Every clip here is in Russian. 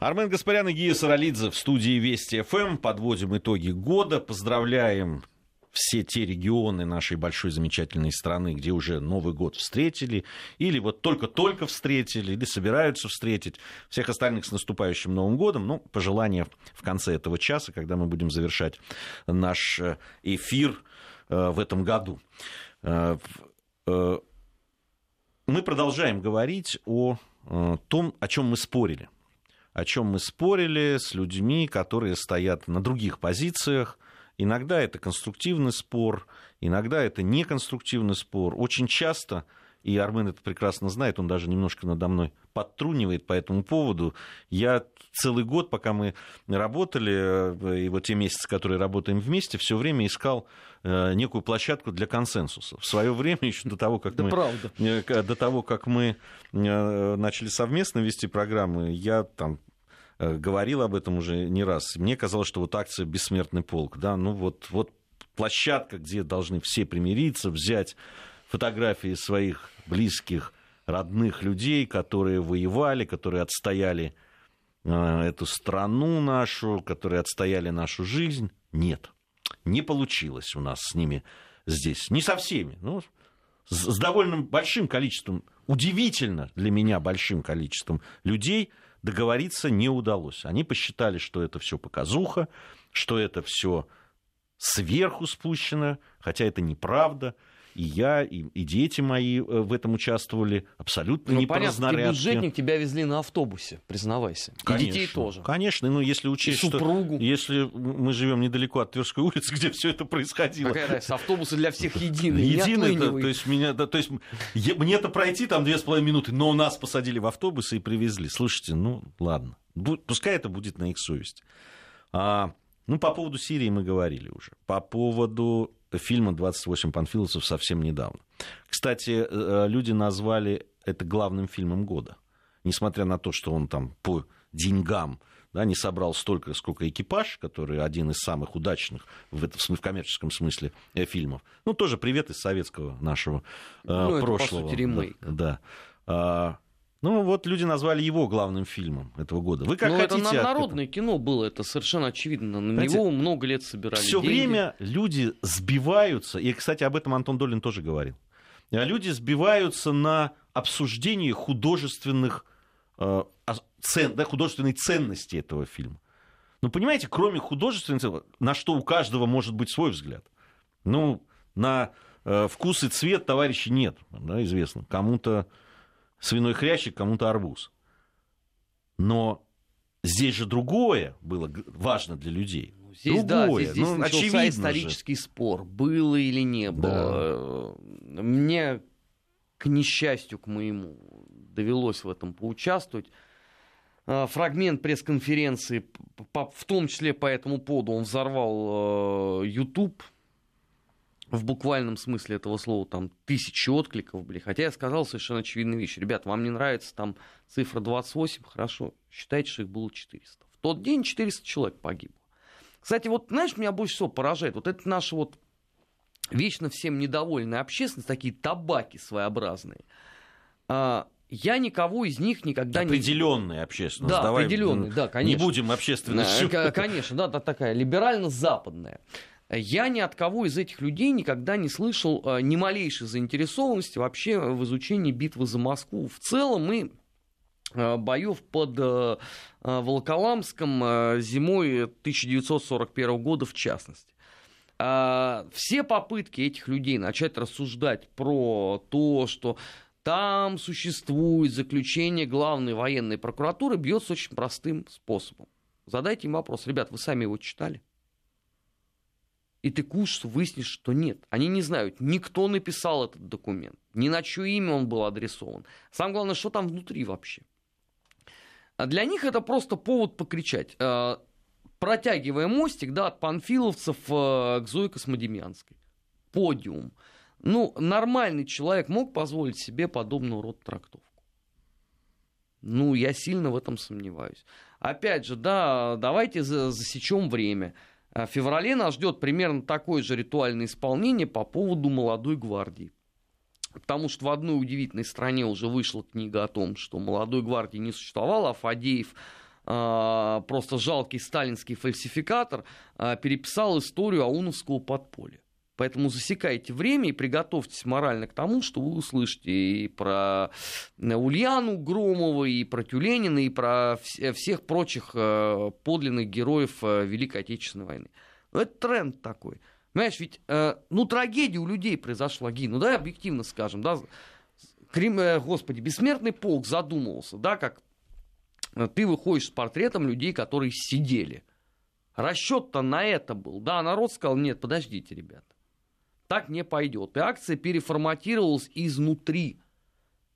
Армен Гаспарян и Гия Саралидзе в студии Вести ФМ. Подводим итоги года. Поздравляем все те регионы нашей большой замечательной страны, где уже Новый год встретили, или вот только-только встретили, или собираются встретить. Всех остальных с наступающим Новым годом. Ну, пожелания в конце этого часа, когда мы будем завершать наш э, эфир э, в этом году. Э, мы продолжаем говорить о том, о чем мы спорили о чем мы спорили с людьми, которые стоят на других позициях. Иногда это конструктивный спор, иногда это неконструктивный спор. Очень часто, и Армен это прекрасно знает, он даже немножко надо мной подтрунивает по этому поводу. Я целый год, пока мы работали, э, и вот те месяцы, которые работаем вместе, все время искал э, некую площадку для консенсуса. В свое время, еще до того, как да мы, правда. Э, до того, как мы начали совместно вести программы, я там говорил об этом уже не раз. Мне казалось, что вот акция «Бессмертный полк», да, ну вот, вот площадка, где должны все примириться, взять фотографии своих близких, родных людей, которые воевали, которые отстояли э, эту страну нашу, которые отстояли нашу жизнь. Нет, не получилось у нас с ними здесь. Не со всеми, ну, с довольно большим количеством, удивительно для меня большим количеством людей – договориться не удалось. Они посчитали, что это все показуха, что это все сверху спущено, хотя это неправда и я, и, и дети мои э, в этом участвовали абсолютно ну, не понятно, по разнарядке. Ты бюджетник, тебя везли на автобусе, признавайся. Конечно, и детей тоже. Конечно, ну если учесть, и супругу. что если мы живем недалеко от Тверской улицы, где все это происходило. Какая разница, автобусы для всех единые. Единые, да, то есть меня, да, то есть мне-то пройти там две с половиной минуты, но нас посадили в автобусы и привезли. Слушайте, ну ладно, пускай это будет на их совесть. А, ну, по поводу Сирии мы говорили уже. По поводу фильма «28 панфиловцев» совсем недавно. Кстати, э, люди назвали это главным фильмом года. Несмотря на то, что он там по деньгам да, не собрал столько, сколько экипаж, который один из самых удачных в, это, в коммерческом смысле э, фильмов. Ну, тоже привет из советского нашего э, ну, прошлого. Это, по сути, ремейк. Да. да. А, ну, вот люди назвали его главным фильмом этого года. Вы как Но хотите? это народное это... кино было, это совершенно очевидно. На Знаете, него много лет собирали Все деньги. время люди сбиваются, и, кстати, об этом Антон Долин тоже говорил. А люди сбиваются на обсуждении художественных э, цен, да, художественной ценности этого фильма. Ну, понимаете, кроме художественной ценности, на что у каждого может быть свой взгляд. Ну, на э, вкус и цвет товарищей нет, да, известно. Кому-то свиной хрящик, кому-то арбуз. Но здесь же другое было важно для людей. Ну, здесь, другое. да, здесь, здесь ну, начался исторический же. спор, было или не было. Да. Мне, к несчастью, к моему, довелось в этом поучаствовать. А, фрагмент пресс-конференции, в том числе по этому поводу, он взорвал э, YouTube в буквальном смысле этого слова, там, тысячи откликов были. Хотя я сказал совершенно очевидную вещь. Ребят, вам не нравится там цифра 28? Хорошо, считайте, что их было 400. В тот день 400 человек погибло. Кстати, вот знаешь, меня больше всего поражает, вот это наша вот вечно всем недовольная общественность, такие табаки своеобразные. А, я никого из них никогда не... Определенная общественность. Да, Давай определенная, да, конечно. Не будем общественностью. Конечно, да, да, такая либерально-западная. Я ни от кого из этих людей никогда не слышал э, ни малейшей заинтересованности вообще в изучении битвы за Москву. В целом мы э, боев под э, Волоколамском зимой 1941 года в частности. А, все попытки этих людей начать рассуждать про то, что там существует заключение главной военной прокуратуры, бьется очень простым способом. Задайте им вопрос, ребят, вы сами его читали? И ты кушаешь, выяснишь, что нет. Они не знают, никто написал этот документ, ни на чье имя он был адресован. Самое главное, что там внутри вообще. А для них это просто повод покричать. А, протягивая мостик да, от панфиловцев э, к Зое Космодемьянской. Подиум. Ну, нормальный человек мог позволить себе подобного рода трактовку. Ну, я сильно в этом сомневаюсь. Опять же, да, давайте засечем время. А в феврале нас ждет примерно такое же ритуальное исполнение по поводу молодой гвардии. Потому что в одной удивительной стране уже вышла книга о том, что молодой гвардии не существовало, а Фадеев просто жалкий сталинский фальсификатор, переписал историю Ауновского подполья. Поэтому засекайте время и приготовьтесь морально к тому, что вы услышите и про э, Ульяну Громову, и про Тюленина, и про всех прочих э, подлинных героев э, Великой Отечественной войны. Но это тренд такой. Понимаешь, ведь, ну, трагедия у людей произошла, Ги, ну, да, объективно скажем, да, Крим, господи, бессмертный полк задумывался, да, как ты выходишь с портретом людей, которые сидели. Расчет-то на это был, да, народ сказал, нет, подождите, ребята так не пойдет. И акция переформатировалась изнутри.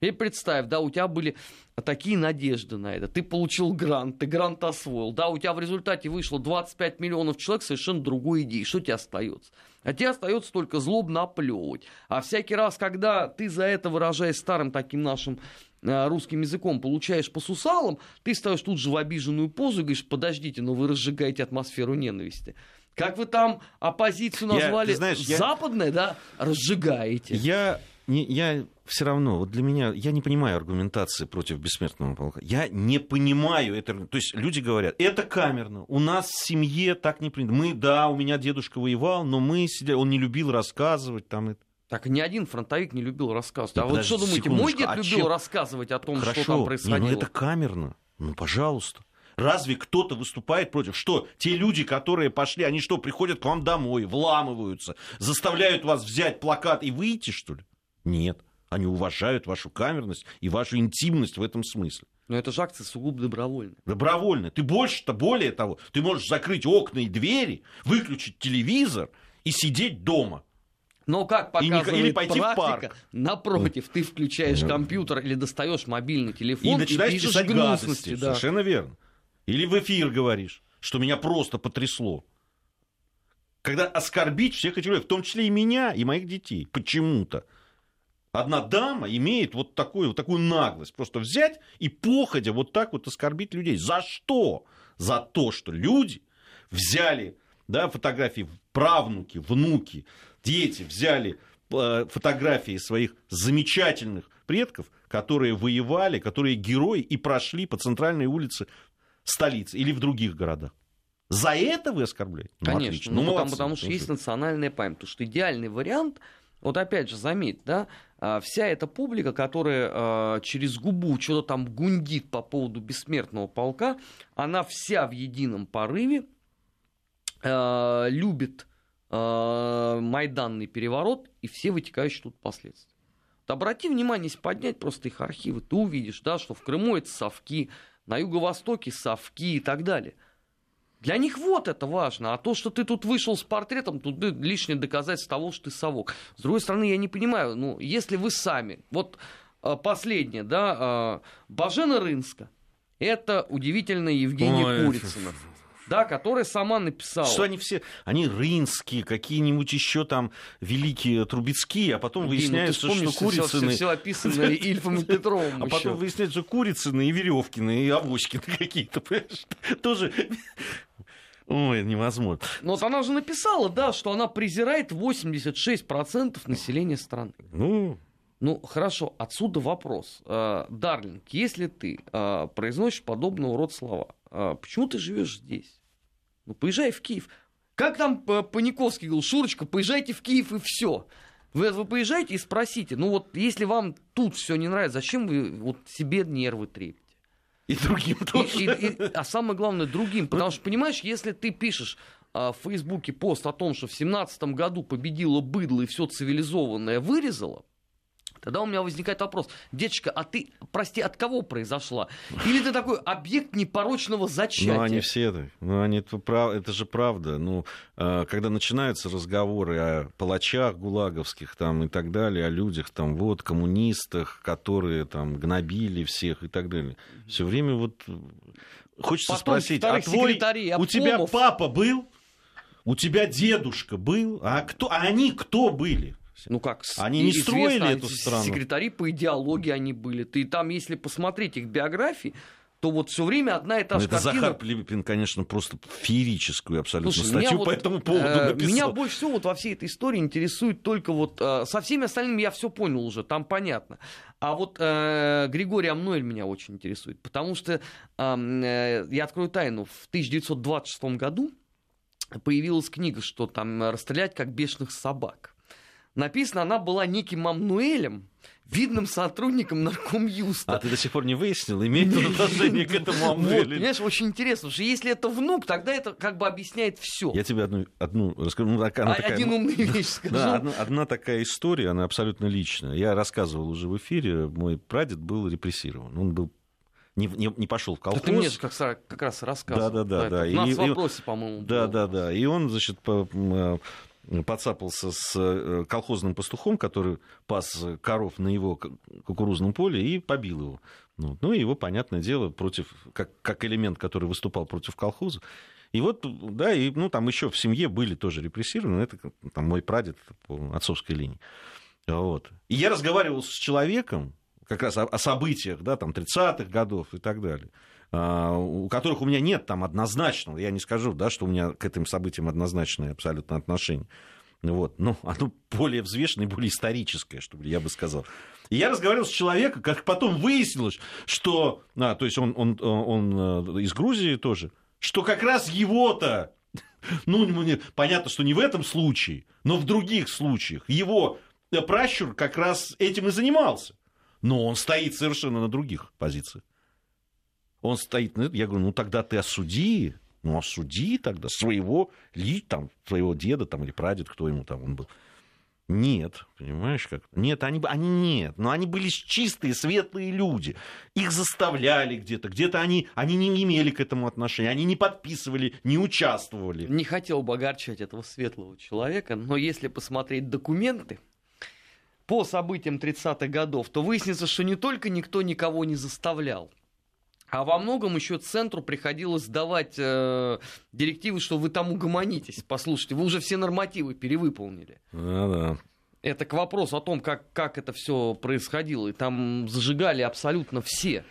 И представь, да, у тебя были такие надежды на это. Ты получил грант, ты грант освоил. Да, у тебя в результате вышло 25 миллионов человек совершенно другой идеи. Что тебе остается? А тебе остается только злобно оплевывать. А всякий раз, когда ты за это, выражаясь старым таким нашим э, русским языком, получаешь по сусалам, ты ставишь тут же в обиженную позу и говоришь, подождите, но вы разжигаете атмосферу ненависти. Как вы там оппозицию назвали? Я, знаешь, Западная, я... да? Разжигаете. Я, не, я все равно, вот для меня, я не понимаю аргументации против бессмертного полка. Я не понимаю это. То есть люди говорят, это камерно, у нас в семье так не принято. Мы, да, у меня дедушка воевал, но мы сидели, он не любил рассказывать там. Так ни один фронтовик не любил рассказывать. Да, а вот что думаете, мой дед а любил чем... рассказывать о том, Хорошо, что там происходило? Не, ну это камерно. Ну, пожалуйста. Разве кто-то выступает против? Что, те люди, которые пошли, они что, приходят к вам домой, вламываются, заставляют вас взять плакат и выйти, что ли? Нет. Они уважают вашу камерность и вашу интимность в этом смысле. Но это же акция сугубо добровольная. Добровольная. Ты больше-то, более того, ты можешь закрыть окна и двери, выключить телевизор и сидеть дома. Но как показывает и не, или пойти практика, в парк. напротив, ты включаешь компьютер или достаешь мобильный телефон и, начинаешь и пишешь. Гадости, да. Совершенно верно. Или в эфир говоришь, что меня просто потрясло. Когда оскорбить всех этих людей, в том числе и меня, и моих детей, почему-то. Одна дама имеет вот такую, вот такую наглость, просто взять и походя вот так вот оскорбить людей. За что? За то, что люди взяли да, фотографии правнуки, внуки, дети взяли э, фотографии своих замечательных предков, которые воевали, которые герои и прошли по центральной улице столице или в других городах. За это вы оскорбляете? Ну, Конечно, отлично. ну, ну потому, потому что есть национальная память. Потому что идеальный вариант, вот опять же, заметь, да, а, вся эта публика, которая а, через губу что-то там гундит по поводу бессмертного полка, она вся в едином порыве а, любит майданный переворот и все вытекающие тут последствия. Вот обрати внимание, если поднять просто их архивы, ты увидишь, да, что в Крыму это совки, на юго-востоке совки и так далее. Для них вот это важно. А то, что ты тут вышел с портретом, тут лишнее доказательство того, что ты совок. С другой стороны, я не понимаю, ну, если вы сами, вот э, последнее, да, э, Бажена Рынска, это удивительная Евгения Ой, Курицына да, которая сама написала. Что они все, они рынские, какие-нибудь еще там великие Трубецкие, а потом Блин, выясняется, ну, что Курицыны... Все, все описано Ильфом и Петровым А потом выясняется, что Курицыны и Веревкины, и Авоськины какие-то, понимаешь? Тоже... Ой, невозможно. Но вот она же написала, да, что она презирает 86% населения страны. Ну, ну, хорошо, отсюда вопрос. Э, Дарлинг, если ты э, произносишь подобного рода слова, э, почему ты живешь здесь? Ну, поезжай в Киев. Как там Паниковский говорил, Шурочка, поезжайте в Киев и все. Вы, вы поезжайте и спросите, ну вот если вам тут все не нравится, зачем вы вот себе нервы трепите? И другим тоже. И, и, и, а самое главное, другим. Потому что, понимаешь, если ты пишешь а, в Фейсбуке пост о том, что в семнадцатом году победило быдло и все цивилизованное вырезало, Тогда у меня возникает вопрос, деточка, а ты, прости, от кого произошла? Или ты такой объект непорочного зачатия? Ну, они все это, ну, они, это, это же правда. Ну, а, когда начинаются разговоры о палачах гулаговских там и так далее, о людях там, вот, коммунистах, которые там гнобили всех и так далее, все время вот хочется Потом спросить, а твой, у тебя папа был? У тебя дедушка был? А, кто, а они кто были? Ну как? Они не строили эту страну. Секретари по идеологии они были. Ты там, если посмотреть их биографии, то вот все время одна и та же это картина. Захар Пилипин, конечно, просто феерическую абсолютно Слушай, статью по вот, этому поводу э, написал. Меня больше всего вот во всей этой истории интересует только вот... Э, со всеми остальными я все понял уже, там понятно. А вот э, Григорий Амноэль меня очень интересует, потому что, э, я открою тайну, в 1926 году появилась книга, что там расстрелять как бешеных собак. Написана она была неким Амнуэлем, видным сотрудником наркомюста. А ты до сих пор не выяснил, имеет он отношение к этому Амнуэлю? Вот, понимаешь, очень интересно, что если это внук, тогда это как бы объясняет все. Я тебе одну, одну расскажу. Ну, а, такая, один ну, умный вещь скажу. Да, одна, одна такая история, она абсолютно личная. Я рассказывал уже в эфире, мой прадед был репрессирован. Он был не, не, не пошел в колхоз. ты мне же как, как раз рассказывал. Да, да, да. да. У нас и, в вопросе, по-моему. Да, да, да. И он, значит, по, подцапался с э, колхозным пастухом, который пас коров на его кукурузном поле и побил его. Ну, ну его, понятное дело, против, как, как элемент, который выступал против колхоза. И вот, да, и, ну, там еще в семье были тоже репрессированы, это там мой прадед по отцовской линии. Вот. И я разговаривал с человеком, как раз о, о событиях, да, там, 30-х годов и так далее, а, у которых у меня нет там однозначного, я не скажу, да, что у меня к этим событиям однозначное абсолютно отношение. Вот. Ну, оно более взвешенное, более историческое, что ли, я бы сказал. И я разговаривал с человеком, как потом выяснилось, что... А, то есть он, он, он, он э, из Грузии тоже, что как раз его-то ну, понятно, что не в этом случае, но в других случаях его пращур как раз этим и занимался но он стоит совершенно на других позициях. Он стоит, я говорю, ну тогда ты осуди, ну осуди тогда своего, ли, там, своего деда там, или прадед, кто ему там он был. Нет, понимаешь как? Нет, они, они нет. Но они были чистые, светлые люди. Их заставляли где-то. Где-то они, они не имели к этому отношения. Они не подписывали, не участвовали. Не хотел бы огорчать этого светлого человека, но если посмотреть документы, по событиям 30-х годов, то выяснится, что не только никто никого не заставлял, а во многом еще центру приходилось давать э, директивы, что вы там угомонитесь. Послушайте, вы уже все нормативы перевыполнили. Да-да. Это к вопросу о том, как, как это все происходило. И там зажигали абсолютно все.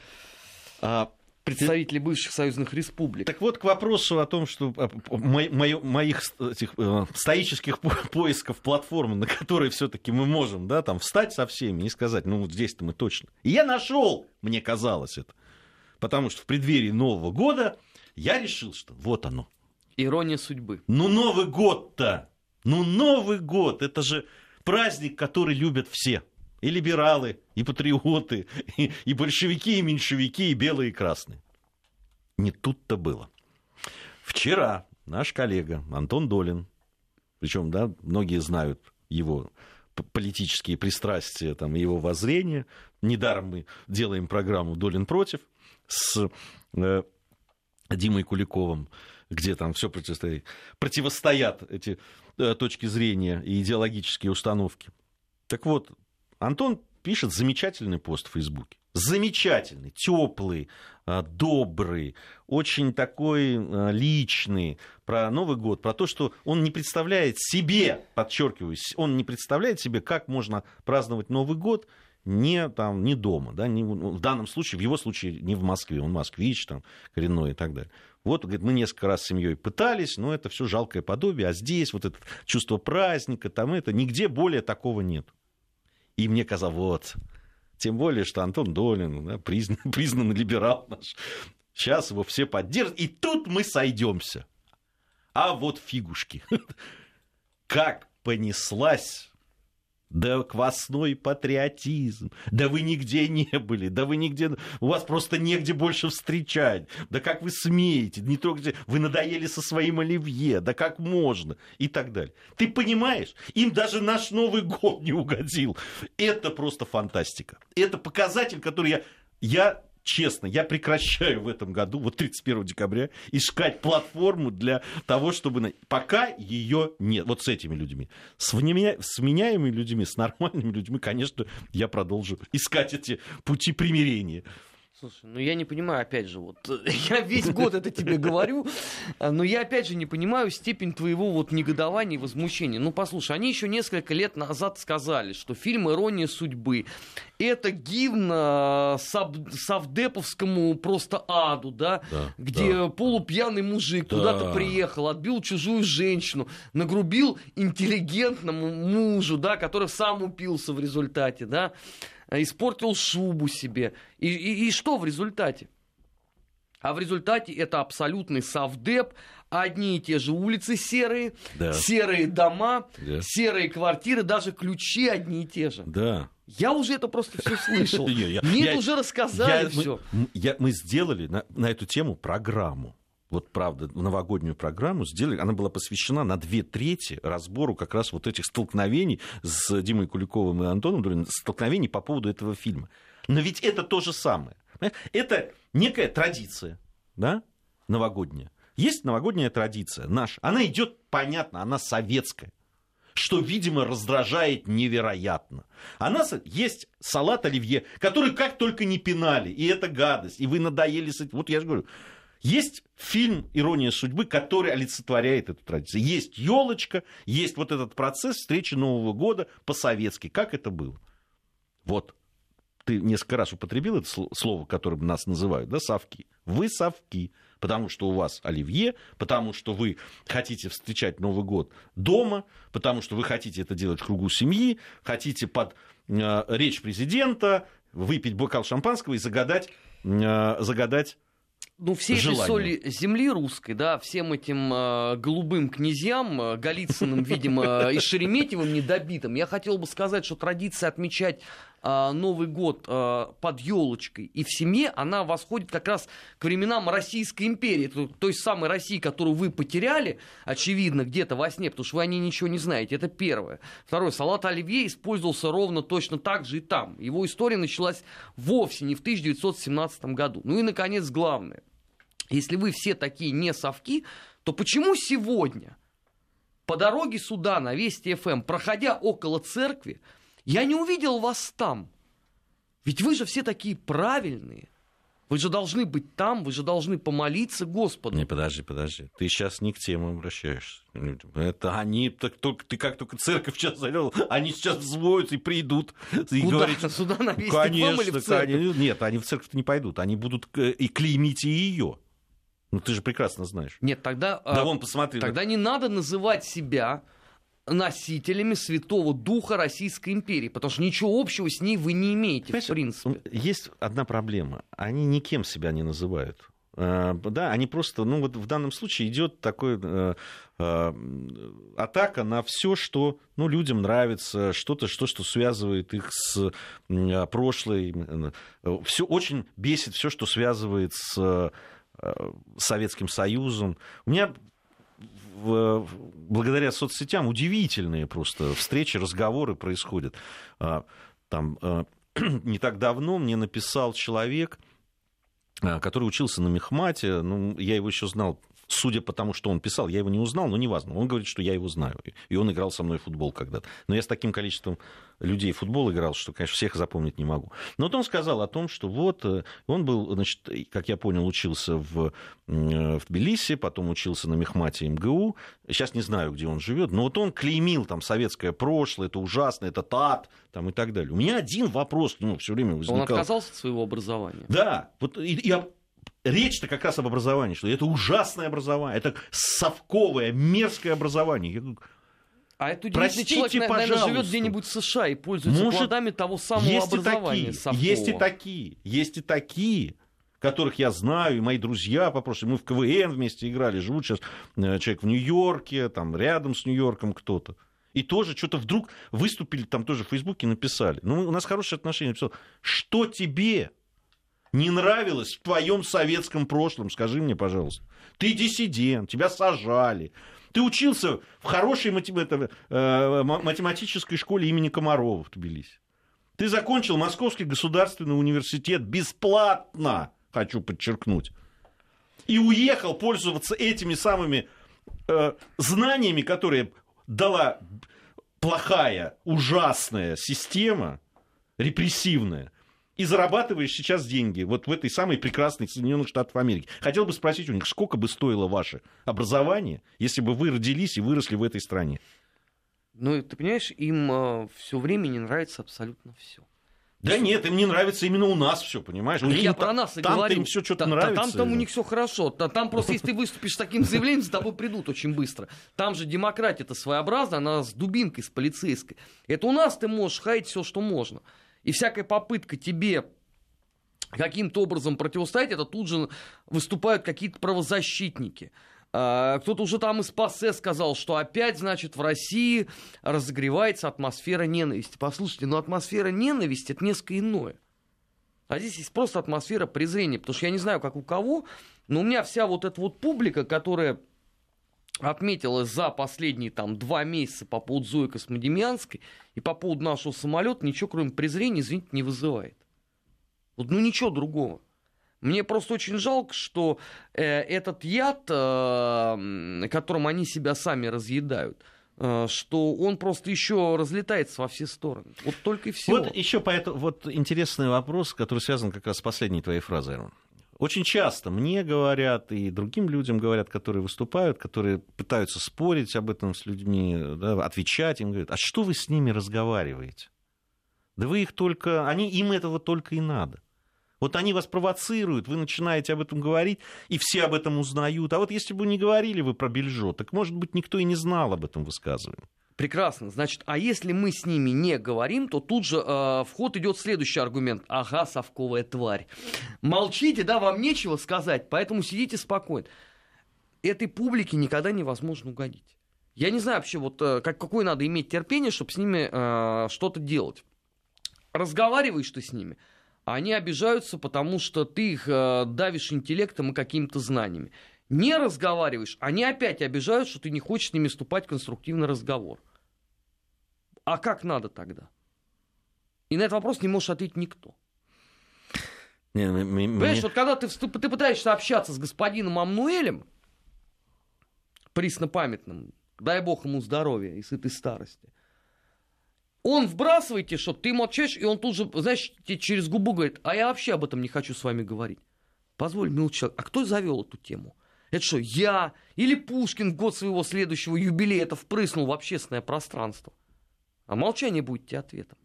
А представители бывших союзных республик. Так вот, к вопросу о том, что а, моих этих, э, стоических поисков платформы, на которой все-таки мы можем да, там, встать со всеми и сказать, ну вот здесь-то мы точно. И я нашел, мне казалось это. Потому что в преддверии Нового года я решил, что вот оно. Ирония судьбы. Ну Новый год-то! Ну Новый год! Это же праздник, который любят все и либералы, и патриоты, и, и большевики, и меньшевики, и белые, и красные. Не тут-то было. Вчера наш коллега Антон Долин, причем, да, многие знают его политические пристрастия, там, его воззрения. Недаром мы делаем программу «Долин против» с э, Димой Куликовым, где там все противостоит, противостоят эти э, точки зрения и идеологические установки. Так вот, Антон пишет замечательный пост в Фейсбуке. Замечательный, теплый, а, добрый, очень такой а, личный про Новый год, про то, что он не представляет себе, подчеркиваю, он не представляет себе, как можно праздновать Новый год не, там, не дома, да, не, в данном случае, в его случае не в Москве, он москвич, там, коренной и так далее. Вот, говорит, мы несколько раз с семьей пытались, но это все жалкое подобие, а здесь вот это чувство праздника, там это, нигде более такого нет. И мне казалось, вот, тем более, что Антон Долин, да, признан, признанный либерал наш, сейчас его все поддержат, и тут мы сойдемся. А вот фигушки. Как понеслась да квасной патриотизм, да вы нигде не были, да вы нигде, у вас просто негде больше встречать, да как вы смеете, не трогайте, вы надоели со своим оливье, да как можно, и так далее. Ты понимаешь, им даже наш Новый год не угодил. Это просто фантастика. Это показатель, который я, я честно, я прекращаю в этом году, вот 31 декабря, искать платформу для того, чтобы... Пока ее нет. Вот с этими людьми. С, вменя... с вменяемыми людьми, с нормальными людьми, конечно, я продолжу искать эти пути примирения. Слушай, ну я не понимаю, опять же, вот я весь год это тебе говорю, но я опять же не понимаю степень твоего вот негодования и возмущения. Ну послушай, они еще несколько лет назад сказали, что фильм «Ирония судьбы» это гимн э, сав, Савдеповскому просто аду, да, да где да. полупьяный мужик да. куда-то приехал, отбил чужую женщину, нагрубил интеллигентному мужу, да, который сам упился в результате, да, испортил шубу себе. И, и, и что в результате? А в результате это абсолютный совдеп, одни и те же улицы серые, да. серые дома, да. серые квартиры, даже ключи одни и те же. Да. Я уже это просто все слышал. Мне уже рассказали все. Мы сделали на эту тему программу вот правда, новогоднюю программу сделали, она была посвящена на две трети разбору как раз вот этих столкновений с Димой Куликовым и Антоном Дуриным, столкновений по поводу этого фильма. Но ведь это то же самое. Это некая традиция, да, новогодняя. Есть новогодняя традиция наша. Она идет, понятно, она советская что, видимо, раздражает невероятно. Она есть салат оливье, который как только не пинали, и это гадость, и вы надоели с этим. Вот я же говорю, есть фильм «Ирония судьбы», который олицетворяет эту традицию. Есть елочка, есть вот этот процесс встречи Нового года по-советски. Как это было? Вот. Ты несколько раз употребил это слово, которым нас называют, да, совки. Вы совки, потому что у вас оливье, потому что вы хотите встречать Новый год дома, потому что вы хотите это делать в кругу семьи, хотите под э, речь президента выпить бокал шампанского и загадать, э, загадать ну, все этой соли земли русской, да, всем этим э, голубым князьям, э, Голицыным, видимо, и Шереметьевым недобитым, я хотел бы сказать, что традиция отмечать э, Новый год э, под елочкой и в семье, она восходит как раз к временам Российской империи, то, той самой России, которую вы потеряли, очевидно, где-то во сне, потому что вы о ней ничего не знаете, это первое. Второе, салат оливье использовался ровно точно так же и там. Его история началась вовсе не в 1917 году. Ну и, наконец, главное если вы все такие не совки, то почему сегодня по дороге сюда на Вести ФМ, проходя около церкви, я не увидел вас там? Ведь вы же все такие правильные. Вы же должны быть там, вы же должны помолиться Господу. Не, подожди, подожди. Ты сейчас не к тему обращаешься. Это они, так, только, ты как только церковь сейчас завел, они сейчас взвоются и придут. И Куда? Говорят, Сюда на весь конечно, или в церковь? Конечно. Нет, они в церковь не пойдут. Они будут и клеймить и ее. Ну ты же прекрасно знаешь. Нет, тогда... Да а, вон, посмотри. Тогда не надо называть себя носителями Святого Духа Российской империи, потому что ничего общего с ней вы не имеете, Понимаешь, в принципе. Есть одна проблема. Они никем себя не называют. А, да, они просто, ну вот в данном случае идет такой э, э, атака на все, что ну, людям нравится, что-то, что, что связывает их с э, прошлой. Все очень бесит все, что связывает с Э, Советским Союзом. У меня благодаря соцсетям удивительные просто встречи, разговоры происходят. А, там э, не так давно мне написал человек, э, который учился на Мехмате, ну, я его еще знал судя по тому, что он писал, я его не узнал, но неважно. Он говорит, что я его знаю. И он играл со мной в футбол когда-то. Но я с таким количеством людей в футбол играл, что, конечно, всех запомнить не могу. Но вот он сказал о том, что вот э, он был, значит, как я понял, учился в, э, в Тбилиси, потом учился на Мехмате МГУ. Сейчас не знаю, где он живет, но вот он клеймил там советское прошлое, это ужасно, это тат, там и так далее. У меня один вопрос, ну, все время возникал. Он отказался от своего образования. Да, вот я речь-то как раз об образовании, что это ужасное образование, это совковое, мерзкое образование. Я говорю, а это удивительный человек, пожалуйста. наверное, живет где-нибудь в США и пользуется Может, плодами того самого есть образования. И такие, есть и такие, есть и такие, которых я знаю, и мои друзья по прошлому, мы в КВН вместе играли, живут сейчас э, человек в Нью-Йорке, там рядом с Нью-Йорком кто-то. И тоже что-то вдруг выступили там тоже в Фейсбуке, написали. Ну, у нас хорошие отношения. Написал, что тебе? Не нравилось в твоем советском прошлом, скажи мне, пожалуйста. Ты диссидент, тебя сажали. Ты учился в хорошей э, математической школе имени Комарова в Тбилиси. Ты закончил Московский государственный университет бесплатно, хочу подчеркнуть. И уехал пользоваться этими самыми э, знаниями, которые дала плохая, ужасная система, репрессивная, и зарабатываешь сейчас деньги вот в этой самой прекрасной Соединенных Штатах Америки. Хотел бы спросить у них, сколько бы стоило ваше образование, если бы вы родились и выросли в этой стране? Ну, ты понимаешь, им э, все время не нравится абсолютно все. Да нет, им не нравится именно у нас все, понимаешь? У них Я про та- нас и там-то говорю. им все что-то Та- нравится. Там, там у них все хорошо. Та- Там просто, если ты выступишь с таким заявлением, за тобой придут очень быстро. Там же демократия-то своеобразная, она с дубинкой, с полицейской. Это у нас ты можешь хаять все, что можно. И всякая попытка тебе каким-то образом противостоять, это тут же выступают какие-то правозащитники. А, Кто-то уже там из ПАСЕ сказал, что опять, значит, в России разогревается атмосфера ненависти. Послушайте, но атмосфера ненависти это несколько иное. А здесь есть просто атмосфера презрения, потому что я не знаю, как у кого, но у меня вся вот эта вот публика, которая отметилась за последние там два месяца по поводу Зои Космодемьянской и по поводу нашего самолета, ничего кроме презрения, извините, не вызывает. Вот, ну ничего другого. Мне просто очень жалко, что э, этот яд, э, которым они себя сами разъедают, э, что он просто еще разлетается во все стороны. Вот только и всего. Вот еще поэтому, вот интересный вопрос, который связан как раз с последней твоей фразой. Очень часто мне говорят и другим людям говорят, которые выступают, которые пытаются спорить об этом с людьми, да, отвечать им, говорят, а что вы с ними разговариваете? Да вы их только, они, им этого только и надо. Вот они вас провоцируют, вы начинаете об этом говорить, и все об этом узнают. А вот если бы не говорили вы про Бельжо, так, может быть, никто и не знал об этом высказывании. Прекрасно. Значит, а если мы с ними не говорим, то тут же э, в идет следующий аргумент. Ага, совковая тварь. Молчите, да, вам нечего сказать, поэтому сидите спокойно. Этой публике никогда невозможно угодить. Я не знаю вообще, вот э, как, какое надо иметь терпение, чтобы с ними э, что-то делать. Разговариваешь ты с ними, а они обижаются, потому что ты их э, давишь интеллектом и какими-то знаниями. Не разговариваешь, они опять обижают, что ты не хочешь с ними вступать в конструктивный разговор. А как надо тогда? И на этот вопрос не можешь ответить никто. Не, м- м- Понимаешь, вот когда ты, ты пытаешься общаться с господином Амнуэлем, преснопамятным, дай бог ему здоровья и сытой старости, он вбрасывает тебе что ты молчишь, и он тут же, знаешь, тебе через губу говорит, а я вообще об этом не хочу с вами говорить. Позволь, милый человек, а кто завел эту тему? Это что, я или Пушкин в год своего следующего юбилея это впрыснул в общественное пространство? А молчание будет тебе ответом.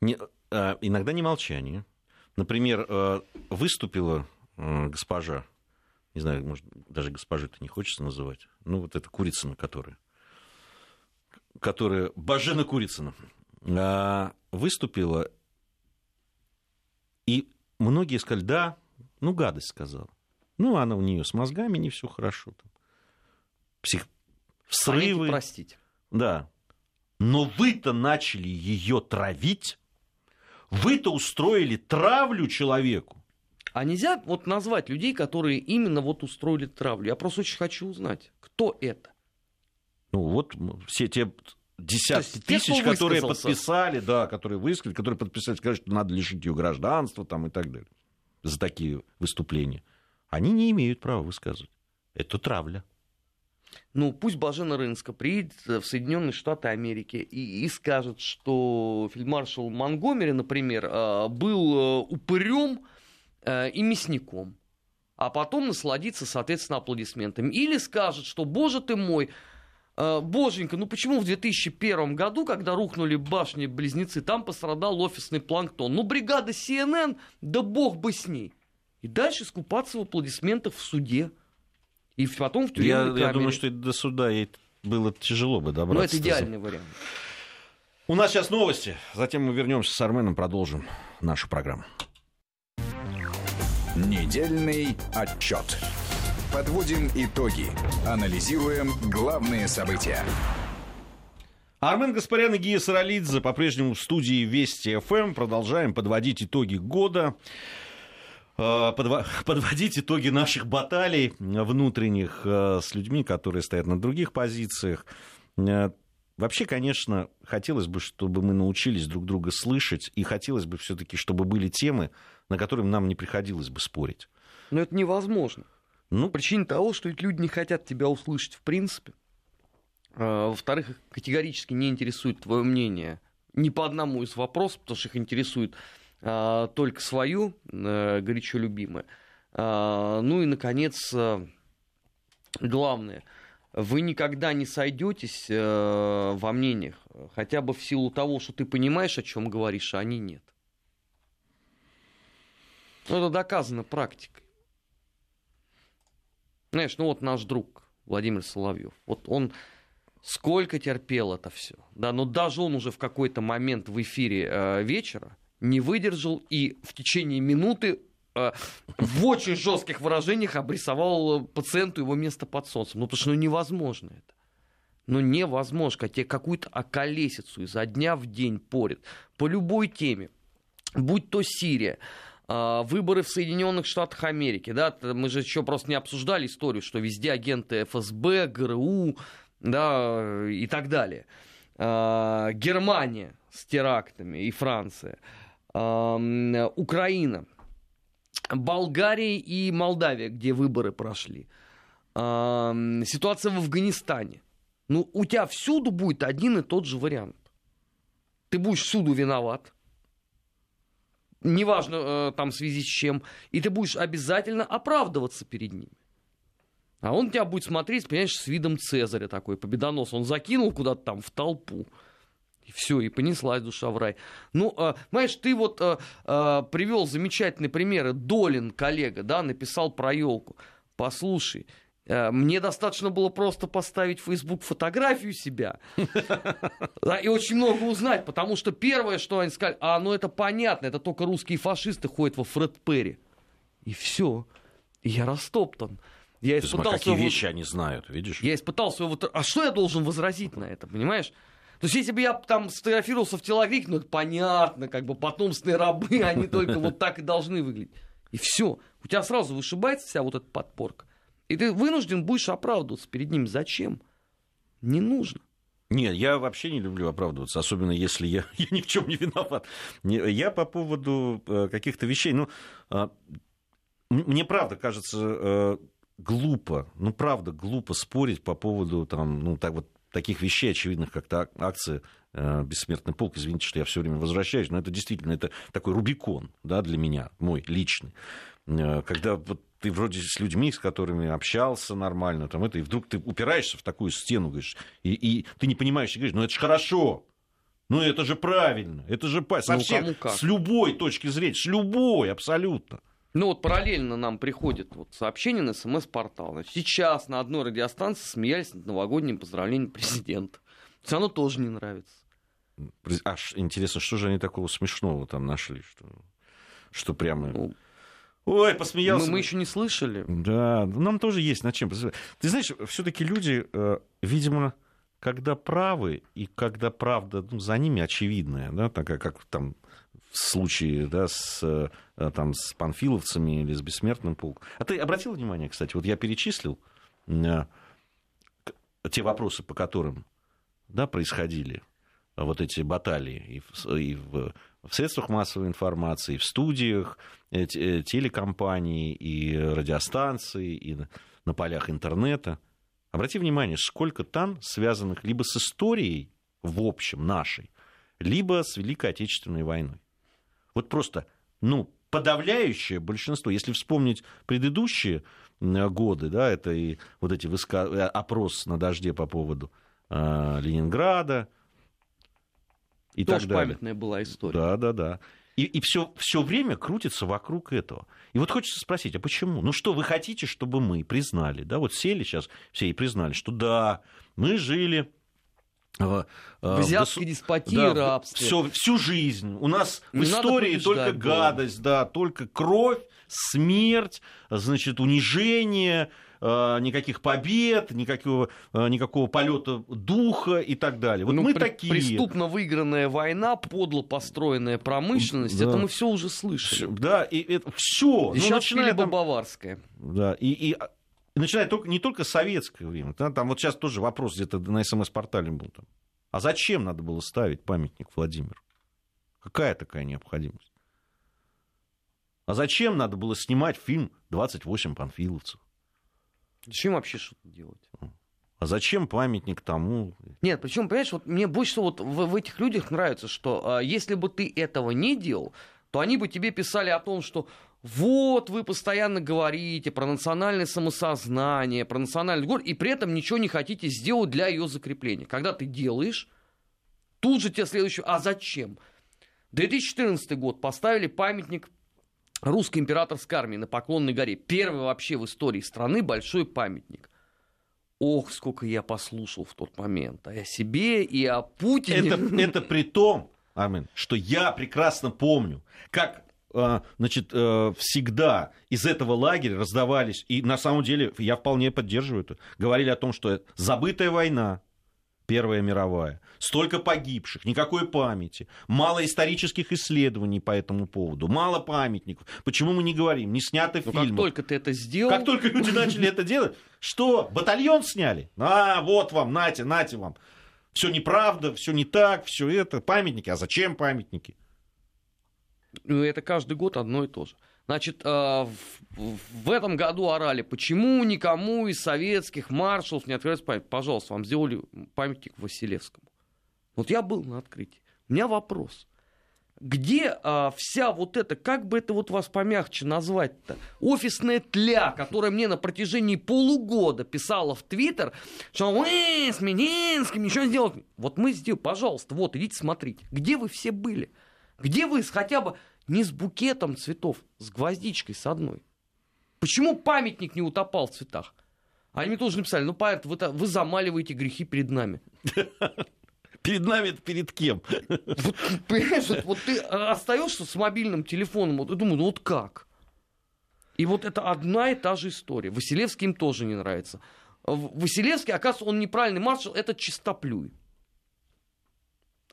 Не, а, иногда не молчание. Например, э, выступила э, госпожа, не знаю, может, даже госпожи-то не хочется называть, ну, вот эта Курицына, которая, которая, Бажена Курицына, а, выступила, и многие сказали, да, ну, гадость сказала. Ну, она у нее с мозгами не все хорошо. Там. Псих... Срывы. простить. Да. Но вы-то начали ее травить. Вы-то устроили травлю человеку. А нельзя вот назвать людей, которые именно вот устроили травлю? Я просто очень хочу узнать, кто это. Ну вот все те десятки есть те, тысяч, кто которые подписали, да, которые высказали, которые подписали, сказали, что надо лишить ее гражданства там, и так далее. За такие выступления. Они не имеют права высказывать. Это травля. Ну, пусть Бажена Рынска приедет э, в Соединенные Штаты Америки и, и скажет, что фельдмаршал Монгомери, например, э, был э, упырем и мясником, а потом насладиться, соответственно, аплодисментами. Или скажет, что, боже ты мой, боженька, ну почему в 2001 году, когда рухнули башни-близнецы, там пострадал офисный планктон? Ну, бригада CNN, да бог бы с ней. И дальше скупаться в аплодисментах в суде. И потом в Я, тюремной я камере. думаю, что до суда ей было тяжело бы добраться. Ну, это идеальный вариант. У нас сейчас новости. Затем мы вернемся с Арменом, продолжим нашу программу. Недельный отчет. Подводим итоги. Анализируем главные события. Армен Гаспарян и Гия Саралидзе по-прежнему в студии Вести ФМ. Продолжаем подводить итоги года. Э, Подводить итоги наших баталий внутренних э, с людьми, которые стоят на других позициях. Э, Вообще, конечно, хотелось бы, чтобы мы научились друг друга слышать, и хотелось бы все-таки, чтобы были темы, на которые нам не приходилось бы спорить. Но это невозможно. Ну, причине того, что люди не хотят тебя услышать в принципе. Во-вторых, их категорически не интересует твое мнение ни по одному из вопросов, потому что их интересует только свою, а, горячо любимое. А, ну и, наконец, а, главное, вы никогда не сойдетесь а, во мнениях, хотя бы в силу того, что ты понимаешь, о чем говоришь, а они нет. Ну, это доказано практикой. Знаешь, ну вот наш друг Владимир Соловьев, вот он сколько терпел это все, да, но даже он уже в какой-то момент в эфире э, вечера не выдержал и в течение минуты э, в очень жестких выражениях обрисовал пациенту его место под солнцем. Ну, потому что ну, невозможно это. Ну, невозможно, когда тебе какую-то околесицу изо дня в день порят по любой теме, будь то Сирия, а, выборы в Соединенных Штатах Америки, да, мы же еще просто не обсуждали историю, что везде агенты ФСБ, ГРУ, да, и так далее. Германия с терактами и Франция, Украина, Болгария и Молдавия, где выборы прошли, ситуация в Афганистане. Ну, у тебя всюду будет один и тот же вариант. Ты будешь всюду виноват, неважно э, там в связи с чем, и ты будешь обязательно оправдываться перед ними. А он тебя будет смотреть, понимаешь, с видом Цезаря такой, победонос. Он закинул куда-то там в толпу. И все, и понеслась душа в рай. Ну, знаешь, ты вот э, э, привел замечательные примеры. Долин, коллега, да, написал про елку. Послушай, мне достаточно было просто поставить в Facebook фотографию себя да, и очень много узнать, потому что первое, что они сказали, а, ну это понятно, это только русские фашисты ходят во Фред Перри. И все. Я растоптан. Я испытал смотри, какие своего... вещи они знают, видишь? Я испытал своего... А что я должен возразить на это, понимаешь? То есть, если бы я там сфотографировался в телогрифе, ну, это понятно, как бы потомственные рабы, они только вот так и должны выглядеть. И все. У тебя сразу вышибается вся вот эта подпорка. И ты вынужден будешь оправдываться перед ним. Зачем? Не нужно. Нет, я вообще не люблю оправдываться, особенно если я, я ни в чем не виноват. Я по поводу э, каких-то вещей, ну, а, мне правда кажется э, глупо, ну, правда глупо спорить по поводу там, ну, так вот таких вещей очевидных, как та акция э, «Бессмертный полк». Извините, что я все время возвращаюсь, но это действительно это такой Рубикон да, для меня, мой личный. Когда вот ты вроде с людьми, с которыми общался нормально, там это, и вдруг ты упираешься в такую стену, говоришь, и, и ты не понимаешь, и говоришь, ну это же хорошо, ну это же правильно, это же со ну, всех, с любой точки зрения, с любой абсолютно. Ну вот параллельно нам приходит вот сообщение на смс-портал. Сейчас на одной радиостанции смеялись над новогодним поздравлением президента. Все равно тоже не нравится. Аж интересно, что же они такого смешного там нашли, что, что прямо... Ну, Ой, посмеялся. Мы, мы еще не слышали. Да, нам тоже есть над чем. Ты знаешь, все-таки люди, э, видимо, когда правы и когда правда ну, за ними очевидная, да, такая, как там в случае да, с, э, там, с панфиловцами или с бессмертным полком. А ты обратил внимание, кстати, вот я перечислил э, те вопросы, по которым да, происходили вот эти баталии и в, и в в средствах массовой информации, в студиях э, э, телекомпаний и радиостанций, и на полях интернета. Обрати внимание, сколько там связанных либо с историей в общем нашей, либо с Великой Отечественной войной. Вот просто, ну, подавляющее большинство, если вспомнить предыдущие годы, да, это и вот эти выска... Э, опрос на дожде по поводу э, Ленинграда, и Тоже так далее. памятная была история. Да, да, да. И, и все, все время крутится вокруг этого. И вот хочется спросить, а почему? Ну что, вы хотите, чтобы мы признали, да, вот сели сейчас все и признали, что да, мы жили в, в азиатской деспотии да, рабстве. Все, всю жизнь. У нас Не в истории только было. гадость, да, только кровь, смерть, значит, унижение, Э, никаких побед, никакого, э, никакого полета духа и так далее. Вот ну, мы при, такие. Преступно выигранная война, подло построенная промышленность, да. это мы все уже слышали. Да, и это все. И ну, сейчас начиная там... Баварская. Да, и, и начиная только, не только советское время, да, там вот сейчас тоже вопрос где-то на СМС-портале был. Там. А зачем надо было ставить памятник Владимиру? Какая такая необходимость? А зачем надо было снимать фильм «28 панфиловцев»? Зачем вообще что-то делать? А зачем памятник тому? Нет, причем, понимаешь, вот мне больше всего вот в, в этих людях нравится, что а, если бы ты этого не делал, то они бы тебе писали о том, что вот вы постоянно говорите про национальное самосознание, про национальный город, и при этом ничего не хотите сделать для ее закрепления. Когда ты делаешь, тут же тебе следующее, а зачем? 2014 год поставили памятник русской императорской армии на Поклонной горе. Первый вообще в истории страны большой памятник. Ох, сколько я послушал в тот момент. И о себе, и о Путине. Это, это при том, Армен, что я прекрасно помню, как значит, э, всегда из этого лагеря раздавались, и на самом деле я вполне поддерживаю это, говорили о том, что забытая война, Первая мировая, столько погибших, никакой памяти, мало исторических исследований по этому поводу, мало памятников. Почему мы не говорим? Не сняты фильмы. как только ты это сделал... Как только люди начали это делать, что, батальон сняли? А, вот вам, нате, нате вам. Все неправда, все не так, все это, памятники. А зачем памятники? Ну, это каждый год одно и то же. Значит, в, в этом году орали, почему никому из советских маршалов не открывается памятник? Пожалуйста, вам сделали памятник Василевскому. Вот я был на открытии. У меня вопрос. Где а, вся вот эта, как бы это вот вас помягче назвать-то, офисная тля, которая мне на протяжении полугода писала в Твиттер, что вы с Мединским ничего не сделали. Вот мы сделали, пожалуйста, вот, идите смотрите. Где вы все были? Где вы хотя бы не с букетом цветов, с гвоздичкой с одной. Почему памятник не утопал в цветах? Они мне тоже написали, ну, поэт, вы, вы замаливаете грехи перед нами. Перед нами это перед кем? Вот, понимаешь, вот, вот ты остаешься с мобильным телефоном, вот, и думаю, ну вот как? И вот это одна и та же история. Василевский им тоже не нравится. Василевский, оказывается, он неправильный маршал, это чистоплюй.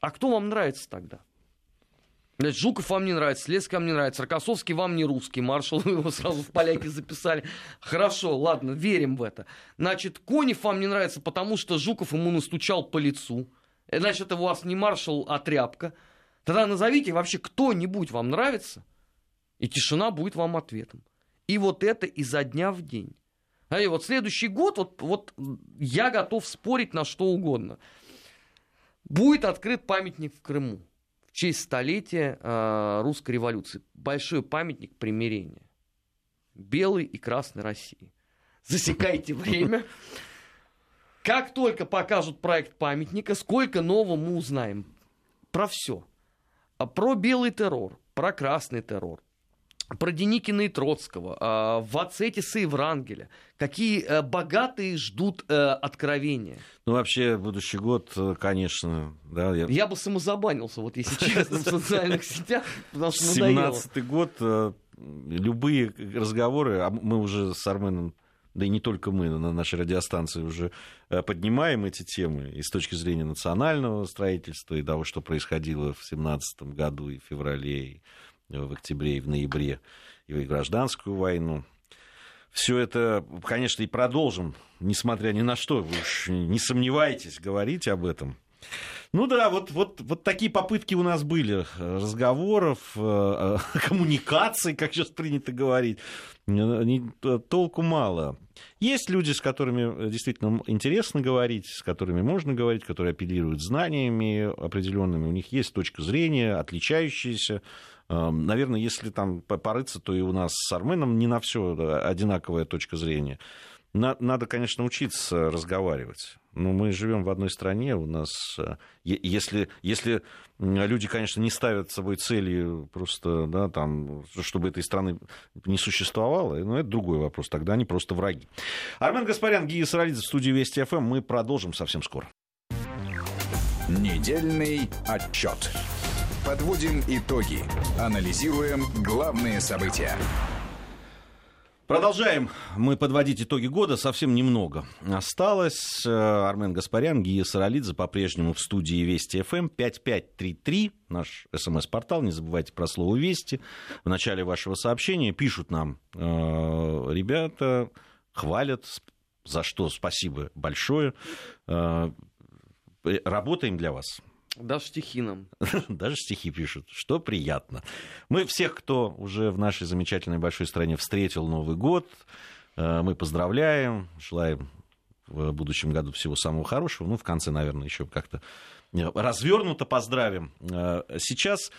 А кто вам нравится тогда? Значит, Жуков вам не нравится, Слецкий вам не нравится, Рокоссовский вам не русский, маршал, его сразу в поляки записали. Хорошо, ладно, верим в это. Значит, Конев вам не нравится, потому что Жуков ему настучал по лицу. Э, значит, это у вас не маршал, а тряпка. Тогда назовите вообще кто-нибудь вам нравится, и тишина будет вам ответом. И вот это изо дня в день. А и вот следующий год, вот, вот я готов спорить на что угодно. Будет открыт памятник в Крыму честь столетия э, русской революции. Большой памятник примирения. Белой и красной России. Засекайте время. Как только покажут проект памятника, сколько нового мы узнаем. Про все. А про белый террор, про красный террор, про Деникина и Троцкого, э, Вацетиса и Врангеля. Какие э, богатые ждут э, откровения. Ну, вообще, будущий год, конечно, да. Я, я бы самозабанился, вот если честно, в социальных сетях, потому что 17-й год, любые разговоры, а мы уже с Арменом да и не только мы на нашей радиостанции уже поднимаем эти темы и с точки зрения национального строительства, и того, что происходило в 17 году и в феврале, и в октябре и в ноябре, и в гражданскую войну. Все это, конечно, и продолжим, несмотря ни на что, вы уж не сомневайтесь говорить об этом. Ну да, вот, вот, вот такие попытки у нас были разговоров, э, коммуникаций, как сейчас принято говорить. Толку мало. Есть люди, с которыми действительно интересно говорить, с которыми можно говорить, которые апеллируют знаниями определенными. У них есть точка зрения, отличающаяся Наверное, если там порыться, то и у нас с Арменом не на все одинаковая точка зрения. Надо, конечно, учиться разговаривать. Но мы живем в одной стране, у нас, э, если, если люди, конечно, не ставят собой цели просто, да, там, чтобы этой страны не существовало, ну, это другой вопрос, тогда они просто враги. Армен Гаспарян, Гия Саралидзе в студии Вести ФМ, мы продолжим совсем скоро. Недельный отчет. Подводим итоги. Анализируем главные события. Продолжаем мы подводить итоги года. Совсем немного осталось. Армен Гаспарян, Гия Саралидзе по-прежнему в студии Вести ФМ. 5533, наш смс-портал. Не забывайте про слово «Вести». В начале вашего сообщения пишут нам э, ребята, хвалят, за что спасибо большое. Э, работаем для вас. Даже стихи нам. Даже стихи пишут, что приятно. Мы всех, кто уже в нашей замечательной большой стране встретил Новый год, э, мы поздравляем, желаем в будущем году всего самого хорошего. Ну, в конце, наверное, еще как-то э, развернуто поздравим. Э, сейчас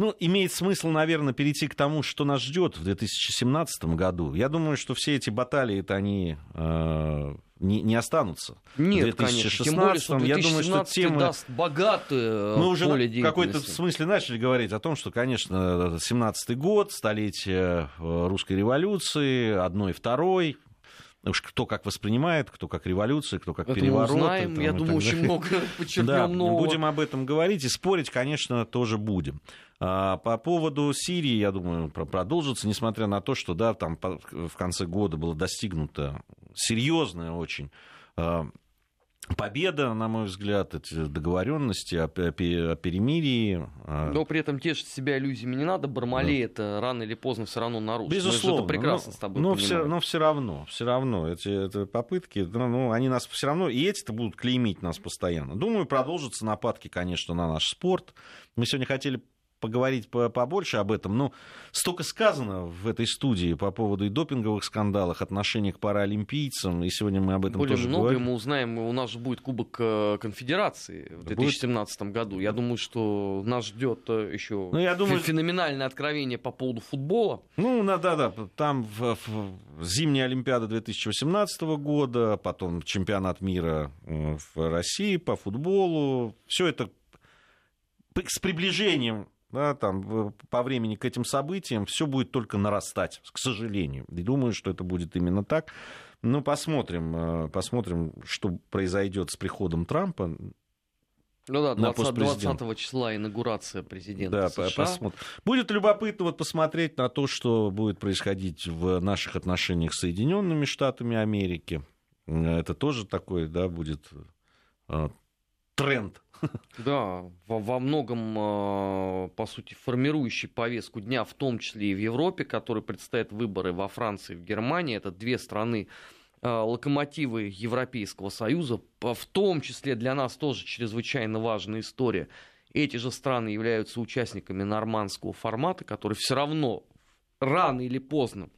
Ну, имеет смысл, наверное, перейти к тому, что нас ждет в 2017 году. Я думаю, что все эти баталии, это они э, не, не останутся. Нет, в 2016 конечно. Тем более, что я думаю, что темы... даст богатое Мы уже в какой-то смысле начали говорить о том, что, конечно, 17-й год, столетие э, русской революции, одной и второй, уж кто как воспринимает, кто как революция, кто как Это переворот. Мы узнаем, там, я думаю, очень много подчеркнем да, нового. Будем об этом говорить и спорить, конечно, тоже будем. А, по поводу Сирии, я думаю, продолжится, несмотря на то, что да, там в конце года было достигнуто серьезное очень а, победа, на мой взгляд, эти договоренности о, о, о перемирии. А Но при этом тешить себя иллюзиями не надо. Бармалей да. это рано или поздно все равно нарушит. Безусловно. Мы это прекрасно но, с тобой но понимаем. все, но все равно, все равно эти, эти попытки, ну, ну, они нас все равно, и эти-то будут клеймить нас постоянно. Думаю, продолжатся нападки, конечно, на наш спорт. Мы сегодня хотели поговорить побольше об этом. Но столько сказано в этой студии по поводу и допинговых скандалов, отношения к паралимпийцам, и сегодня мы об этом Более тоже многое говорим. мы узнаем, у нас же будет Кубок э, Конфедерации в 2017 будет? году. Я думаю, что нас ждет э, еще ну, я думаю... феноменальное откровение по поводу футбола. Ну, да-да, там в, в зимняя Олимпиада 2018 года, потом чемпионат мира э, в России по футболу. Все это с приближением да, там, по времени к этим событиям, все будет только нарастать, к сожалению. И думаю, что это будет именно так. Ну, посмотрим, посмотрим, что произойдет с приходом Трампа. Ну да, 20, 20 числа инаугурация президента да, США. Посмотрим. Будет любопытно вот посмотреть на то, что будет происходить в наших отношениях с Соединенными Штатами Америки. Это тоже такой, да, будет тренд да, во, многом, по сути, формирующий повестку дня, в том числе и в Европе, который предстоят выборы во Франции и в Германии. Это две страны локомотивы Европейского Союза, в том числе для нас тоже чрезвычайно важная история. Эти же страны являются участниками нормандского формата, который все равно рано или поздно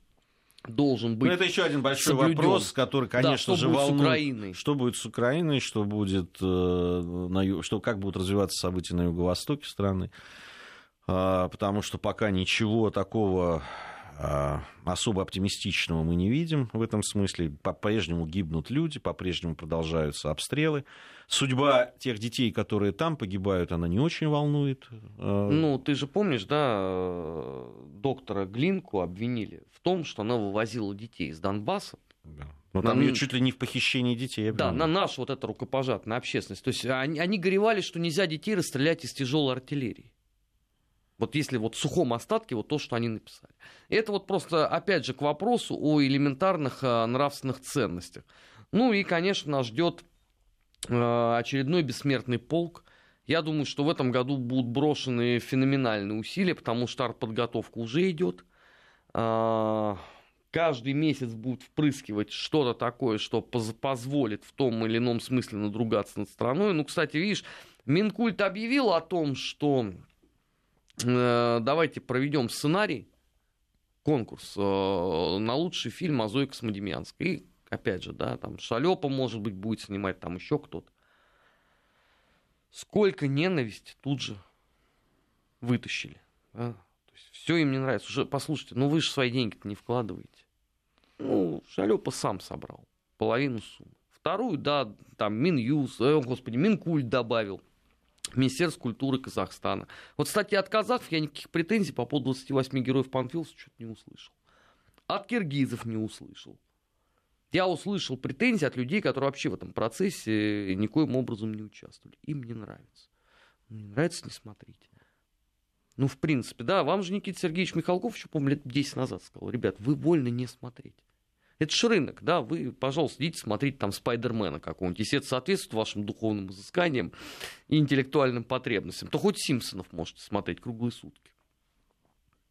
должен быть. Но это еще один большой соблюден. вопрос, который, конечно да, же, волнует. Что будет с Украиной, что будет э, на, что как будут развиваться события на юго-востоке страны, а, потому что пока ничего такого особо оптимистичного мы не видим в этом смысле. По-прежнему гибнут люди, по-прежнему продолжаются обстрелы. Судьба тех детей, которые там погибают, она не очень волнует. а, Ну, ты же помнишь, да, доктора Глинку обвинили в том, что она вывозила детей из Донбасса. Да. Но там На- ее чуть ли не в похищении детей. Да, на нашу вот эту рукопожатную общественность. То есть они, они горевали, что нельзя детей расстрелять из тяжелой артиллерии. Вот если вот в сухом остатке вот то, что они написали. Это вот просто, опять же, к вопросу о элементарных а, нравственных ценностях. Ну и, конечно, нас ждет а, очередной бессмертный полк. Я думаю, что в этом году будут брошены феноменальные усилия, потому что артподготовка уже идет. А, Каждый месяц будут впрыскивать что-то такое, что поз- позволит в том или ином смысле надругаться над страной. Ну, кстати, видишь, Минкульт объявил о том, что э, давайте проведем сценарий, конкурс э, на лучший фильм о Зое Космодемьянской. И, опять же, да, там Шалепа, может быть, будет снимать, там еще кто-то. Сколько ненависти тут же вытащили. да. То есть все им не нравится. Уже, послушайте, ну вы же свои деньги-то не вкладываете. Ну, Шалепа сам собрал половину суммы. Вторую, да, там Минюс, э, господи, Минкульт добавил. Министерство культуры Казахстана. Вот, кстати, от казахов я никаких претензий по поводу 28 героев Панфиловса что-то не услышал. От киргизов не услышал. Я услышал претензии от людей, которые вообще в этом процессе никоим образом не участвовали. Им не нравится. Ну, Не нравится, не смотрите. Ну, в принципе, да, вам же Никита Сергеевич Михалков еще, помню, лет 10 назад сказал, ребят, вы вольны не смотреть. Это ж рынок, да, вы, пожалуйста, идите смотреть там Спайдермена какого-нибудь, если это соответствует вашим духовным изысканиям и интеллектуальным потребностям, то хоть Симпсонов можете смотреть круглые сутки.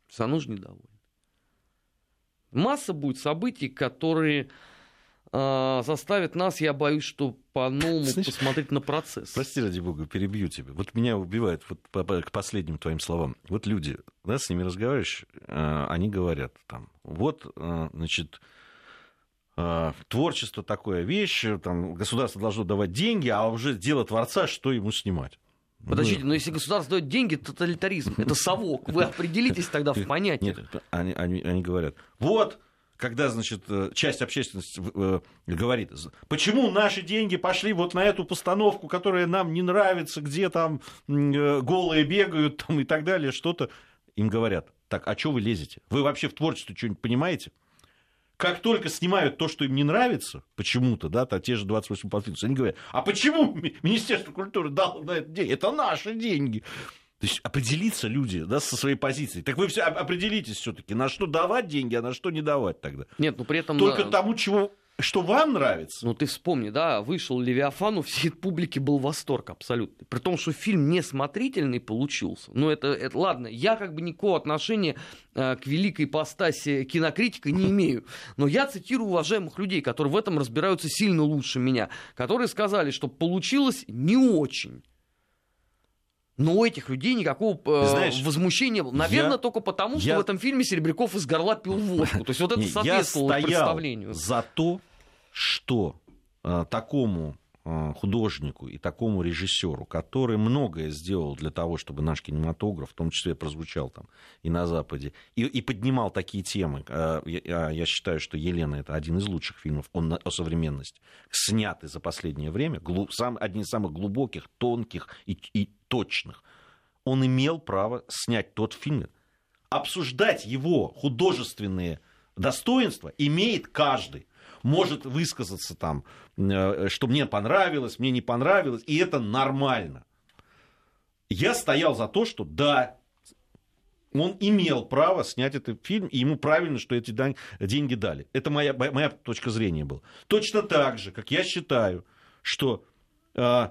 Же недовольны. Масса будет событий, которые а, заставят нас, я боюсь, что по-новому посмотреть на процесс. Прости, ради бога, перебью тебя. Вот меня убивает, вот по- по- к последним твоим словам. Вот люди, да, с ними разговариваешь, э, они говорят там, вот, э, значит, э, творчество такое вещь, там, государство должно давать деньги, а уже дело творца, что ему снимать. Подождите, но если государство дает деньги, тоталитаризм, это совок. Вы определитесь тогда в понятиях. Нет, они, они, они говорят, вот, когда, значит, э, часть общественности э, говорит, почему наши деньги пошли вот на эту постановку, которая нам не нравится, где там э, голые бегают там, и так далее, что-то, им говорят, так, а что вы лезете? Вы вообще в творчестве что-нибудь понимаете? Как только снимают то, что им не нравится, почему-то, да, то, те же 28 подфильмов, они говорят, а почему Министерство культуры дало на это деньги? Это наши деньги. То есть определиться люди да, со своей позицией. Так вы все определитесь все-таки, на что давать деньги, а на что не давать тогда. Нет, ну при этом... Только тому, чего что вам нравится. Ну, ты вспомни, да, вышел Левиафан, у всей публики был восторг абсолютно. При том, что фильм несмотрительный получился. Ну, это, это ладно, я как бы никакого отношения э, к великой постаси кинокритика не имею. Но я цитирую уважаемых людей, которые в этом разбираются сильно лучше меня, которые сказали, что получилось не очень. Но у этих людей никакого э, Знаешь, возмущения было. Наверное, я, только потому, что я, в этом фильме Серебряков из горла пил водку. То есть вот это соответствовало я представлению. за то, что э, такому э, художнику и такому режиссеру, который многое сделал для того, чтобы наш кинематограф, в том числе прозвучал там и на Западе, и, и поднимал такие темы. Э, я, я считаю, что Елена это один из лучших фильмов он, о современности, снятый за последнее время, глуб, сам, один из самых глубоких, тонких и, и точных. Он имел право снять тот фильм. Обсуждать его художественные достоинства имеет каждый. Может высказаться там, э, что мне понравилось, мне не понравилось, и это нормально. Я стоял за то, что да, он имел право снять этот фильм, и ему правильно, что эти деньги дали. Это моя, моя точка зрения была. Точно так же, как я считаю, что э,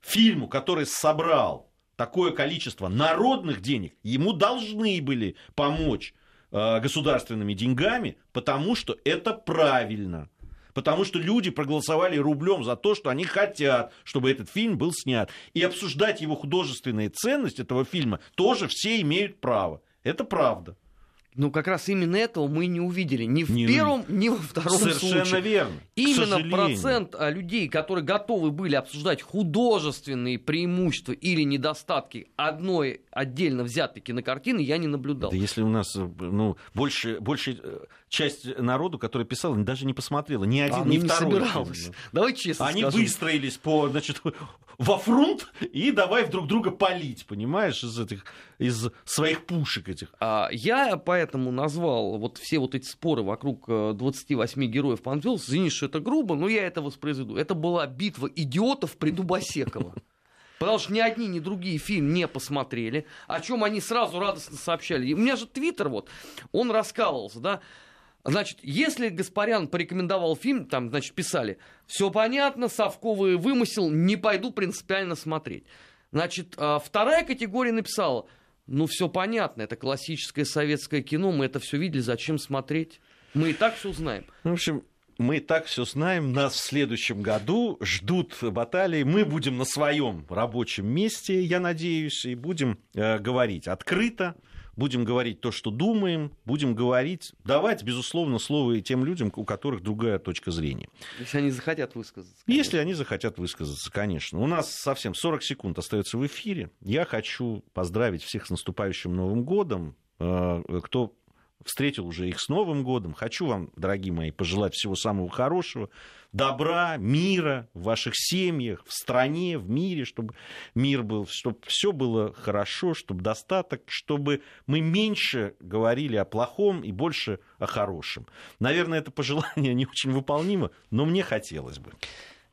фильму, который собрал такое количество народных денег, ему должны были помочь государственными деньгами, потому что это правильно. Потому что люди проголосовали рублем за то, что они хотят, чтобы этот фильм был снят. И обсуждать его художественные ценности этого фильма тоже все имеют право. Это правда. Ну, как раз именно этого мы не увидели ни в не первом, ни во втором Совершенно случае. верно. Именно процент а, людей, которые готовы были обсуждать художественные преимущества или недостатки одной отдельно взятой кинокартины, я не наблюдал. Да если у нас ну, больше, больше э, часть народу, которая писала, даже не посмотрела ни один, а, ни ну, второй. Не собиралась. Давай честно Они скажем. выстроились по, значит, во фронт и давай друг друга палить, понимаешь, из этих из своих пушек этих. А, я поэтому назвал вот все вот эти споры вокруг 28 э, героев Панфиловс, извини, что это грубо, но я это воспроизведу. Это была битва идиотов при Дубосекова. Потому что ни одни, ни другие фильм не посмотрели, о чем они сразу радостно сообщали. И у меня же Твиттер вот, он раскалывался, да, Значит, если Гаспарян порекомендовал фильм, там, значит, писали, все понятно, совковый вымысел, не пойду принципиально смотреть. Значит, а, вторая категория написала, ну, все понятно, это классическое советское кино, мы это все видели, зачем смотреть? Мы и так все знаем. В общем, мы и так все знаем. Нас в следующем году ждут баталии. Мы будем на своем рабочем месте, я надеюсь, и будем э, говорить открыто, будем говорить то, что думаем, будем говорить, давать, безусловно, слово и тем людям, у которых другая точка зрения. Если они захотят высказаться. Конечно. Если они захотят высказаться, конечно. У нас совсем 40 секунд остается в эфире. Я хочу поздравить всех с наступающим Новым годом. Э, кто встретил уже их с Новым годом. Хочу вам, дорогие мои, пожелать всего самого хорошего, добра, мира в ваших семьях, в стране, в мире, чтобы мир был, чтобы все было хорошо, чтобы достаток, чтобы мы меньше говорили о плохом и больше о хорошем. Наверное, это пожелание не очень выполнимо, но мне хотелось бы.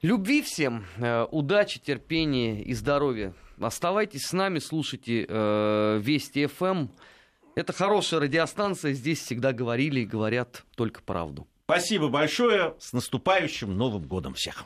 Любви всем, э, удачи, терпения и здоровья. Оставайтесь с нами, слушайте э, Вести ФМ. Это хорошая радиостанция, здесь всегда говорили и говорят только правду. Спасибо большое, с наступающим Новым годом всех!